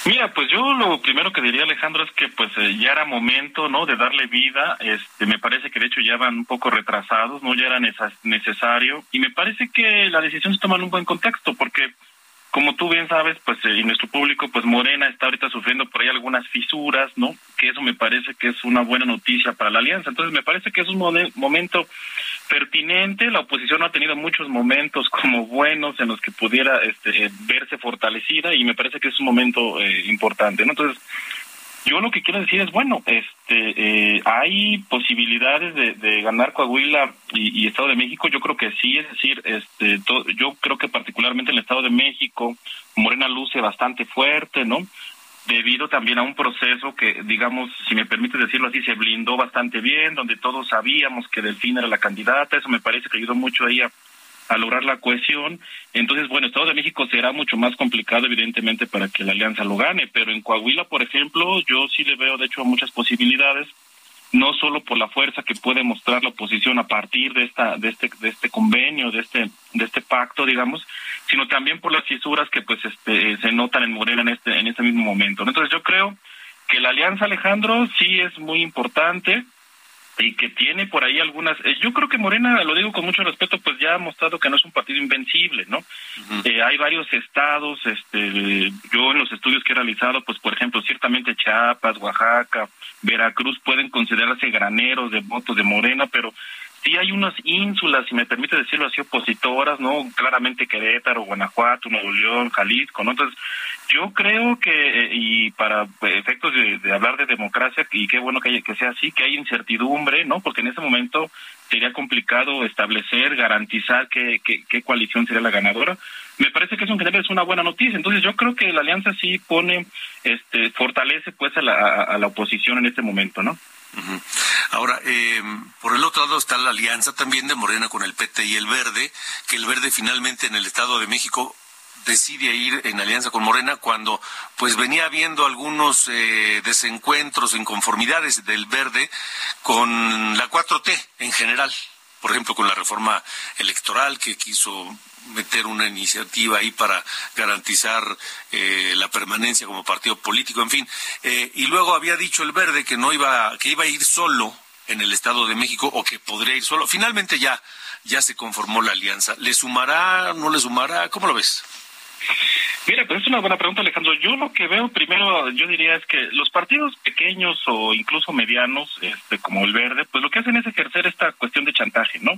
[SPEAKER 11] Mira, pues yo lo primero que diría Alejandro es que pues eh, ya era momento, ¿no? De darle vida. Este, me parece que de hecho ya van un poco retrasados, no ya era necesario y me parece que la decisión se toma en un buen contexto porque como tú bien sabes, pues eh, y nuestro público, pues Morena está ahorita sufriendo por ahí algunas fisuras, ¿no? Que eso me parece que es una buena noticia para la alianza. Entonces me parece que es un momento pertinente. La oposición ha tenido muchos momentos [LAUGHS] como buenos en los que pudiera este, eh, verse fortalecida y me parece que es un momento eh, importante, ¿no? Entonces yo lo que quiero decir es, bueno, este, eh, hay posibilidades de, ganar Coahuila y, Estado de México, yo creo que sí, es decir, este, yo creo que particularmente en el Estado de México, Morena luce bastante fuerte, ¿no? Debido también a un proceso que, digamos, si me permite decirlo así, se blindó bastante bien, donde todos sabíamos que Delfín era la candidata, eso me parece que ayudó mucho a ella a lograr la cohesión. Entonces, bueno, Estado de México será mucho más complicado, evidentemente, para que la alianza lo gane, pero en Coahuila, por ejemplo, yo sí le veo, de hecho, muchas posibilidades, no solo por la fuerza que puede mostrar la oposición a partir de esta, de este, de este convenio, de este, de este pacto, digamos, sino también por las fisuras que, pues, este, se notan en Morena en este, en este mismo momento. Entonces, yo creo que la alianza, Alejandro, sí es muy importante y que tiene por ahí algunas eh, yo creo que Morena lo digo con mucho respeto pues ya ha mostrado que no es un partido invencible no eh, hay varios estados este yo en los estudios que he realizado pues por ejemplo ciertamente Chiapas Oaxaca Veracruz pueden considerarse graneros de votos de Morena pero sí hay unas ínsulas, si me permite decirlo así, opositoras, ¿no? Claramente Querétaro, Guanajuato, Nuevo León, Jalisco, ¿no? Entonces, yo creo que, eh, y para efectos de, hablar de democracia, y qué bueno que, que sea así, que hay incertidumbre, ¿no? Porque en ese momento sería complicado establecer, garantizar qué, qué, coalición sería la ganadora. Me parece que eso en general es una buena noticia. Entonces yo creo que la alianza sí pone, este, fortalece pues a la, a la oposición en este momento, ¿no?
[SPEAKER 1] Ahora, eh, por el otro lado está la alianza también de Morena con el PT y el Verde, que el Verde finalmente en el Estado de México decide ir en alianza con Morena cuando pues venía habiendo algunos eh, desencuentros, inconformidades del Verde con la 4T en general, por ejemplo con la reforma electoral que quiso meter una iniciativa ahí para garantizar eh, la permanencia como partido político, en fin. Eh, y luego había dicho el Verde que no iba, que iba a ir solo en el Estado de México o que podría ir solo. Finalmente ya, ya se conformó la alianza. ¿Le sumará, no le sumará? ¿Cómo lo ves?
[SPEAKER 11] Mira, pues es una buena pregunta, Alejandro. Yo lo que veo primero, yo diría es que los partidos pequeños o incluso medianos, este, como el Verde, pues lo que hacen es ejercer esta cuestión de chantaje, ¿no?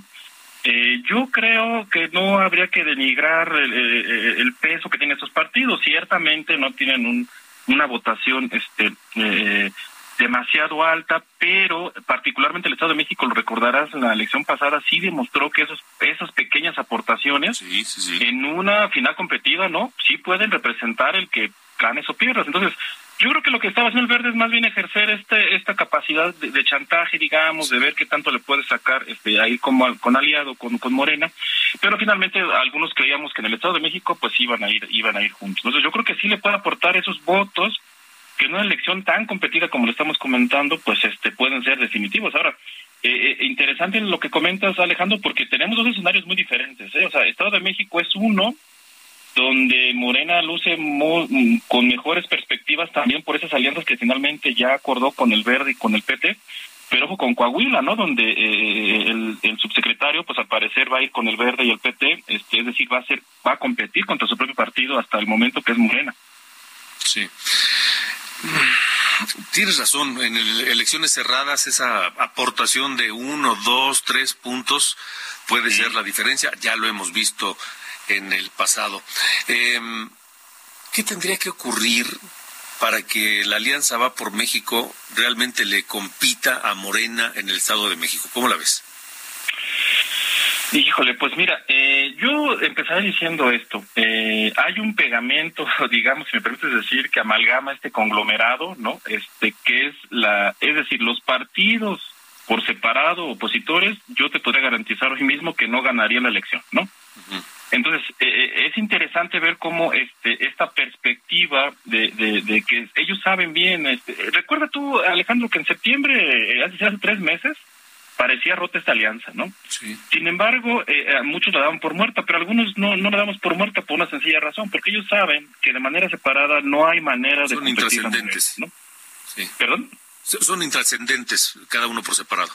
[SPEAKER 11] Eh, yo creo que no habría que denigrar el, el- el peso que tienen estos partidos. Ciertamente no tienen un, una votación este, eh, demasiado alta, pero particularmente el Estado de México, lo recordarás, en la elección pasada sí demostró que esos, esas pequeñas aportaciones en una final competida, ¿no? Sí pueden representar el que ganes o pierdas. Entonces, yo creo que lo que estaba haciendo el Verde es más bien ejercer este esta capacidad de, chantaje, digamos, de ver qué tanto le puede sacar este ahí como con aliado con, con Morena, pero finalmente algunos creíamos que en el Estado de México pues iban a ir iban a ir juntos. Entonces, yo creo que sí le puede aportar esos votos que en una elección tan competida como lo estamos comentando, pues este pueden ser definitivos. Ahora, eh, eh, interesante lo que comentas, Alejandro, porque tenemos dos escenarios muy diferentes. ¿eh? O sea, Estado de México es uno donde Morena luce mm, con mejores perspectivas también por esas alianzas que finalmente ya acordó con el Verde y con el PT, pero ojo con Coahuila, ¿no? Donde eh, el, el subsecretario, pues al parecer va a ir con el Verde y el PT, este, es decir, va a ser, va a competir contra su propio partido hasta el momento que es Morena.
[SPEAKER 1] Sí. Tienes razón, en el- elecciones cerradas esa aportación de uno, dos, tres puntos puede ser la diferencia, ya lo hemos visto en el pasado. Em, ¿Qué tendría que ocurrir para que la Alianza Va por México realmente le compita a Morena en el Estado de México? ¿Cómo la ves?
[SPEAKER 11] Híjole, pues mira, eh, yo empezaré diciendo esto. Eh, hay un pegamento, [LAUGHS] digamos, si me permites decir, que amalgama este conglomerado, ¿no? Este, que es la, es decir, los partidos por separado, opositores, yo te podría garantizar hoy mismo que no ganarían la elección, ¿no? Entonces, eh, eh, es interesante ver cómo este, esta perspectiva de, de, de que ellos saben bien, este, recuerda tú, Alejandro, que en septiembre, eh, hace, hace tres meses, parecía rota esta alianza, ¿no? Sin embargo, eh, a muchos la daban por muerta, pero algunos no, no la damos por muerta por una sencilla razón, porque ellos saben que de manera separada no hay manera de
[SPEAKER 1] Son
[SPEAKER 11] competir a
[SPEAKER 1] intrascendentes.
[SPEAKER 11] Morena,
[SPEAKER 1] Sí.
[SPEAKER 11] ¿Perdón?
[SPEAKER 1] Son intrascendentes, cada uno por separado.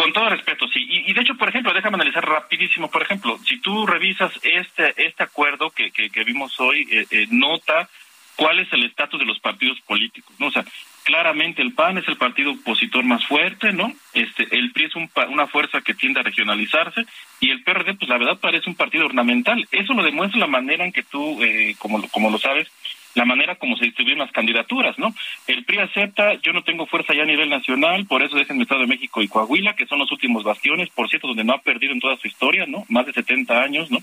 [SPEAKER 11] Con todo respeto, sí. Y, de hecho, por ejemplo, déjame analizar rapidísimo. Por ejemplo, si tú revisas este este acuerdo que, que, que vimos hoy, eh, eh, nota cuál es el estatus de los partidos políticos, ¿no? O sea, claramente el PAN es el partido opositor más fuerte, ¿no? Este, el PRI es un una fuerza que tiende a regionalizarse y el PRD, pues la verdad parece un partido ornamental. Eso lo demuestra la manera en que tú, eh, como, como lo sabes, la manera como se distribuyen las candidaturas, ¿no? El PRI acepta, yo no tengo fuerza ya a nivel nacional, por eso dejen el Estado de México y Coahuila, que son los últimos bastiones, por cierto, donde no ha perdido en toda su historia, ¿no? Más de 70 años, ¿no?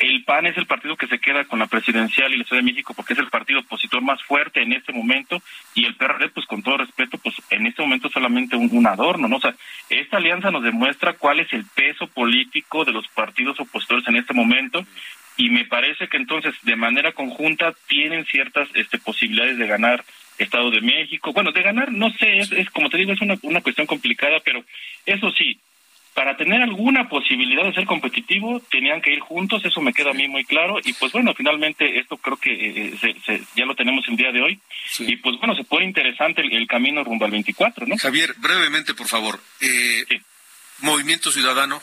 [SPEAKER 11] El PAN es el partido que se queda con la presidencial y la Ciudad de México porque es el partido opositor más fuerte en este momento y el PRD, pues con todo respeto, pues en este momento solamente un, adorno, ¿no? O sea, esta alianza nos demuestra cuál es el peso político de los partidos opositores en este momento y me parece que entonces de manera conjunta tienen ciertas este, posibilidades de ganar Estado de México. Bueno, de ganar, no sé, es como te digo, es una, una cuestión complicada, pero eso sí, para tener alguna posibilidad de ser competitivo tenían que ir juntos, eso me queda a mí muy claro y pues bueno, finalmente esto creo que eh, se- se- ya lo tenemos el día de hoy y pues bueno, se pone interesante el, el camino rumbo al 24, ¿no?
[SPEAKER 1] Javier, brevemente, por favor. Eh, Movimiento Ciudadano.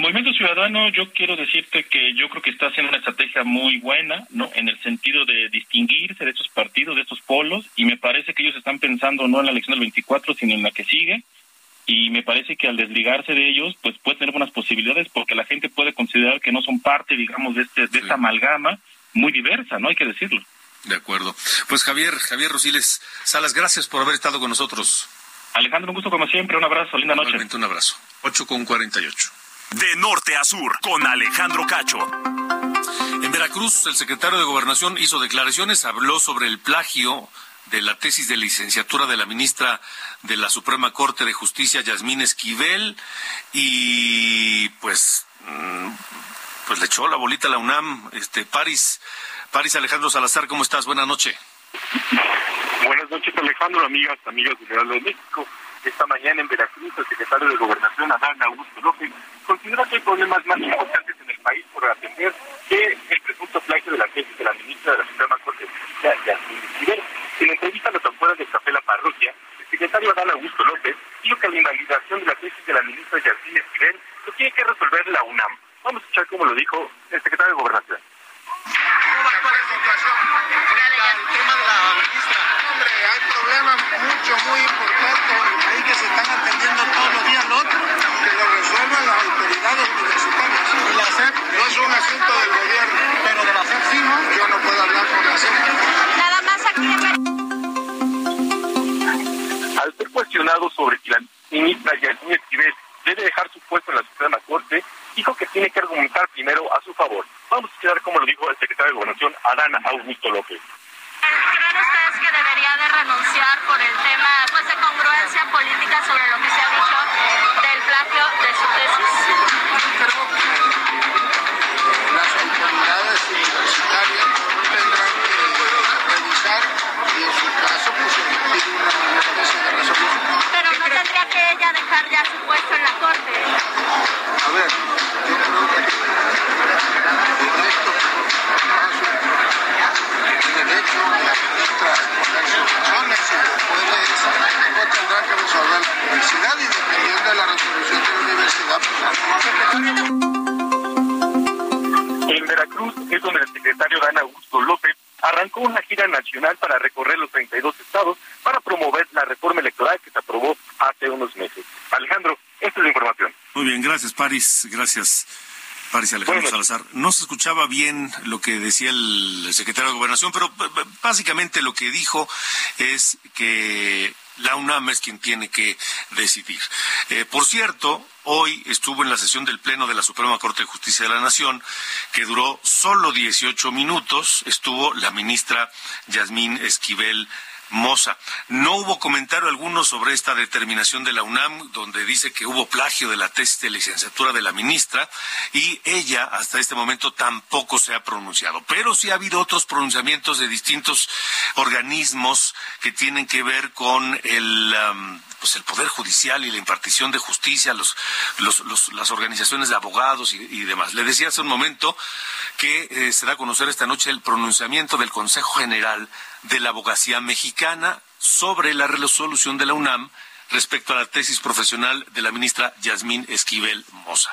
[SPEAKER 11] Movimiento Ciudadano, yo quiero decirte que yo creo que está haciendo una estrategia muy buena, ¿no? En el sentido de distinguirse de estos partidos, de estos polos, y me parece que ellos están pensando no en la elección del 24, sino en la que sigue, y me parece que al desligarse de ellos, pues puede tener buenas posibilidades, porque la gente puede considerar que no son parte, digamos, de, este, de esta amalgama muy diversa, ¿no? Hay que decirlo.
[SPEAKER 1] De acuerdo. Pues Javier, Javier Rosiles Salas, gracias por haber estado con nosotros.
[SPEAKER 11] Alejandro, un gusto como siempre, un abrazo, linda noche.
[SPEAKER 1] Igualmente, un abrazo. 8 con 48.
[SPEAKER 4] De norte a sur, con Alejandro Cacho.
[SPEAKER 1] En Veracruz, el secretario de Gobernación hizo declaraciones, habló sobre el plagio de la tesis de licenciatura de la ministra de la Suprema Corte de Justicia, Yasmín Esquivel, y pues, mm, pues le echó la bolita a la UNAM, este, Paris, Paris Alejandro Salazar, ¿cómo estás? Buenas noches.
[SPEAKER 12] Buenas noches, Alejandro, amigas, amigos del Heraldo de México. Esta mañana en Veracruz, el secretario de Gobernación, Adán Augusto López, considera que hay problemas más importantes en el país por atender que el presunto plagio de la tesis de la ministra de la Suprema Corte de Justicia, Yasmín Esquivel. En entrevista a las autoras de la Parroquia, el secretario Adán Augusto López dijo que la invalidación de la tesis de la ministra Yacine Esquivel lo tiene que resolver la UNAM. Vamos a escuchar cómo lo dijo el secretario de Gobernación.
[SPEAKER 13] mucho, muy importante ahí que se están atendiendo todos los días que lo resuelvan las autoridades municipales. La SEP no es un asunto del gobierno, pero de la sí, ¿no? Yo no puedo hablar con la SEP.
[SPEAKER 12] Cuestionado sobre si la ministra Yasmín Esquivel debe dejar su puesto en la Suprema Corte, dijo que tiene que argumentar primero a su favor. Vamos a escuchar cómo lo dijo el secretario de Gobernación, Adán Augusto López.
[SPEAKER 13] ¿Creen ustedes que debería de renunciar por el tema pues, de congruencia política sobre lo que se ha dicho
[SPEAKER 12] nacional para recorrer los 32 estados para promover la reforma electoral que se aprobó hace unos meses. Alejandro, esta es la información.
[SPEAKER 1] Muy bien, gracias Paris, gracias Paris Alejandro Salazar. No se escuchaba bien lo que decía el secretario de Gobernación, pero básicamente lo que dijo es que la UNAM es quien tiene que decidir. Eh, por cierto, hoy estuvo en la sesión del Pleno de la Suprema Corte de Justicia de la Nación, que duró solo 18 minutos, estuvo la ministra Yasmín Esquivel Moza. No hubo comentario alguno sobre esta determinación de la UNAM, donde dice que hubo plagio de la tesis de licenciatura de la ministra y ella hasta este momento tampoco se ha pronunciado. Pero sí ha habido otros pronunciamientos de distintos organismos que tienen que ver con el, pues el poder judicial y la impartición de justicia, los, los- los- las organizaciones de abogados y, demás. Le decía hace un momento que eh, se da a conocer esta noche el pronunciamiento del Consejo General de la Abogacía Mexicana sobre la resolución de la UNAM respecto a la tesis profesional de la ministra Yasmín Esquivel Moza.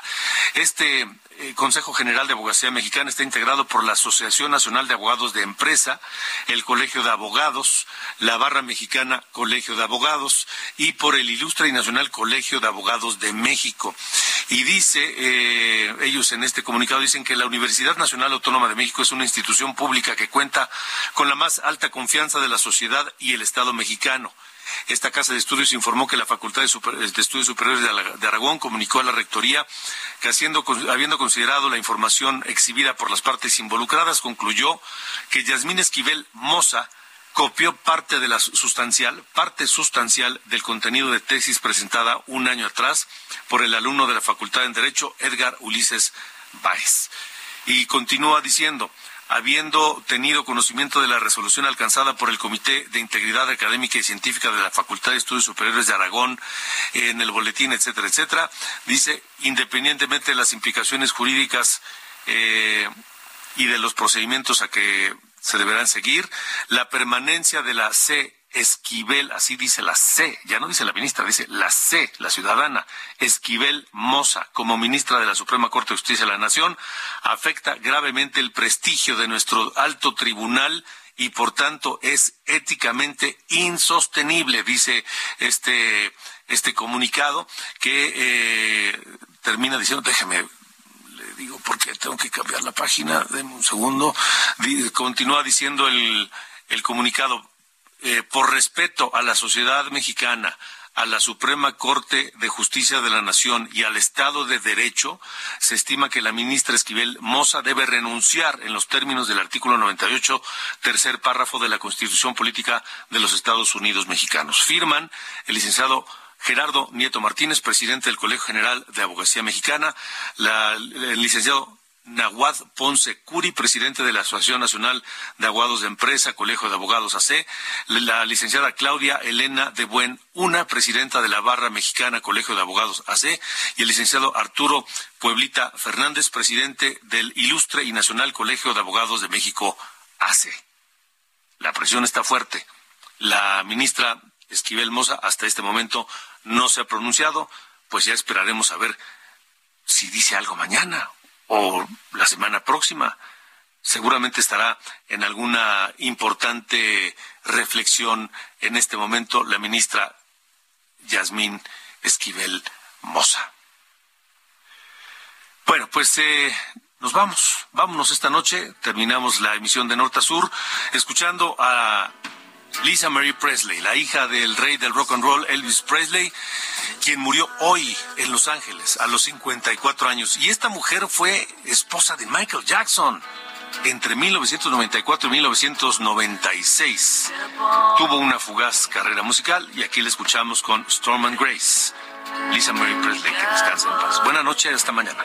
[SPEAKER 1] Este eh, Consejo General de Abogacía Mexicana está integrado por la Asociación Nacional de Abogados de Empresa, el Colegio de Abogados, la Barra Mexicana Colegio de Abogados y por el Ilustre y Nacional Colegio de Abogados de México. Y dice, eh, ellos en este comunicado dicen que la Universidad Nacional Autónoma de México es una institución pública que cuenta con la más alta confianza de la sociedad y el Estado mexicano. Esta casa de estudios informó que la Facultad de, de Estudios Superiores de, de Aragón comunicó a la Rectoría que haciendo, habiendo considerado la información exhibida por las partes involucradas, concluyó que Yasmín Esquivel Moza copió parte de la sustancial, parte sustancial del contenido de tesis presentada un año atrás por el alumno de la Facultad en Derecho, Edgar Ulises Báez. Y continúa diciendo, habiendo tenido conocimiento de la resolución alcanzada por el Comité de Integridad Académica y Científica de la Facultad de Estudios Superiores de Aragón en el boletín, etcétera, etcétera, dice, independientemente de las implicaciones jurídicas eh, y de los procedimientos a que se deberán seguir, la permanencia de la C. Esquivel, así dice la C, ya no dice la ministra, dice la C, la ciudadana, Esquivel Moza, como ministra de la Suprema Corte de Justicia de la Nación, afecta gravemente el prestigio de nuestro alto tribunal y por tanto es éticamente insostenible, dice este, este comunicado que eh, termina diciendo, déjeme le digo porque tengo que cambiar la página, denme un segundo, continúa diciendo el, el comunicado, eh, por respeto a la sociedad mexicana, a la Suprema Corte de Justicia de la Nación y al Estado de Derecho, se estima que la ministra Esquivel Moza debe renunciar en los términos del artículo 98, tercer párrafo de la Constitución Política de los Estados Unidos Mexicanos. Firman el licenciado Gerardo Nieto Martínez, presidente del Colegio General de Abogacía Mexicana, la- el licenciado Nahuad Ponce Curi, presidente de la Asociación Nacional de Abogados de Empresa, Colegio de Abogados AC, la licenciada Claudia Elena de Buen Una, presidenta de la Barra Mexicana, Colegio de Abogados AC, y el licenciado Arturo Pueblita Fernández, presidente del Ilustre y Nacional Colegio de Abogados de México AC. La presión está fuerte. La ministra Esquivel Moza hasta este momento no se ha pronunciado, pues ya esperaremos a ver si dice algo mañana o la semana próxima. Seguramente estará en alguna importante reflexión en este momento la ministra Yasmín Esquivel Moza. Bueno, pues eh, nos vamos, vámonos esta noche, terminamos la emisión de Norte a Sur, escuchando a Lisa Marie Presley, la hija del rey del rock and roll Elvis Presley, quien murió hoy en Los Ángeles a los 54 años. Y esta mujer fue esposa de Michael Jackson entre 1994 y 1996. Tuvo una fugaz carrera musical y aquí la escuchamos con Storm and Grace. Lisa Marie Presley, que descanse en paz. Buenas noches, hasta mañana.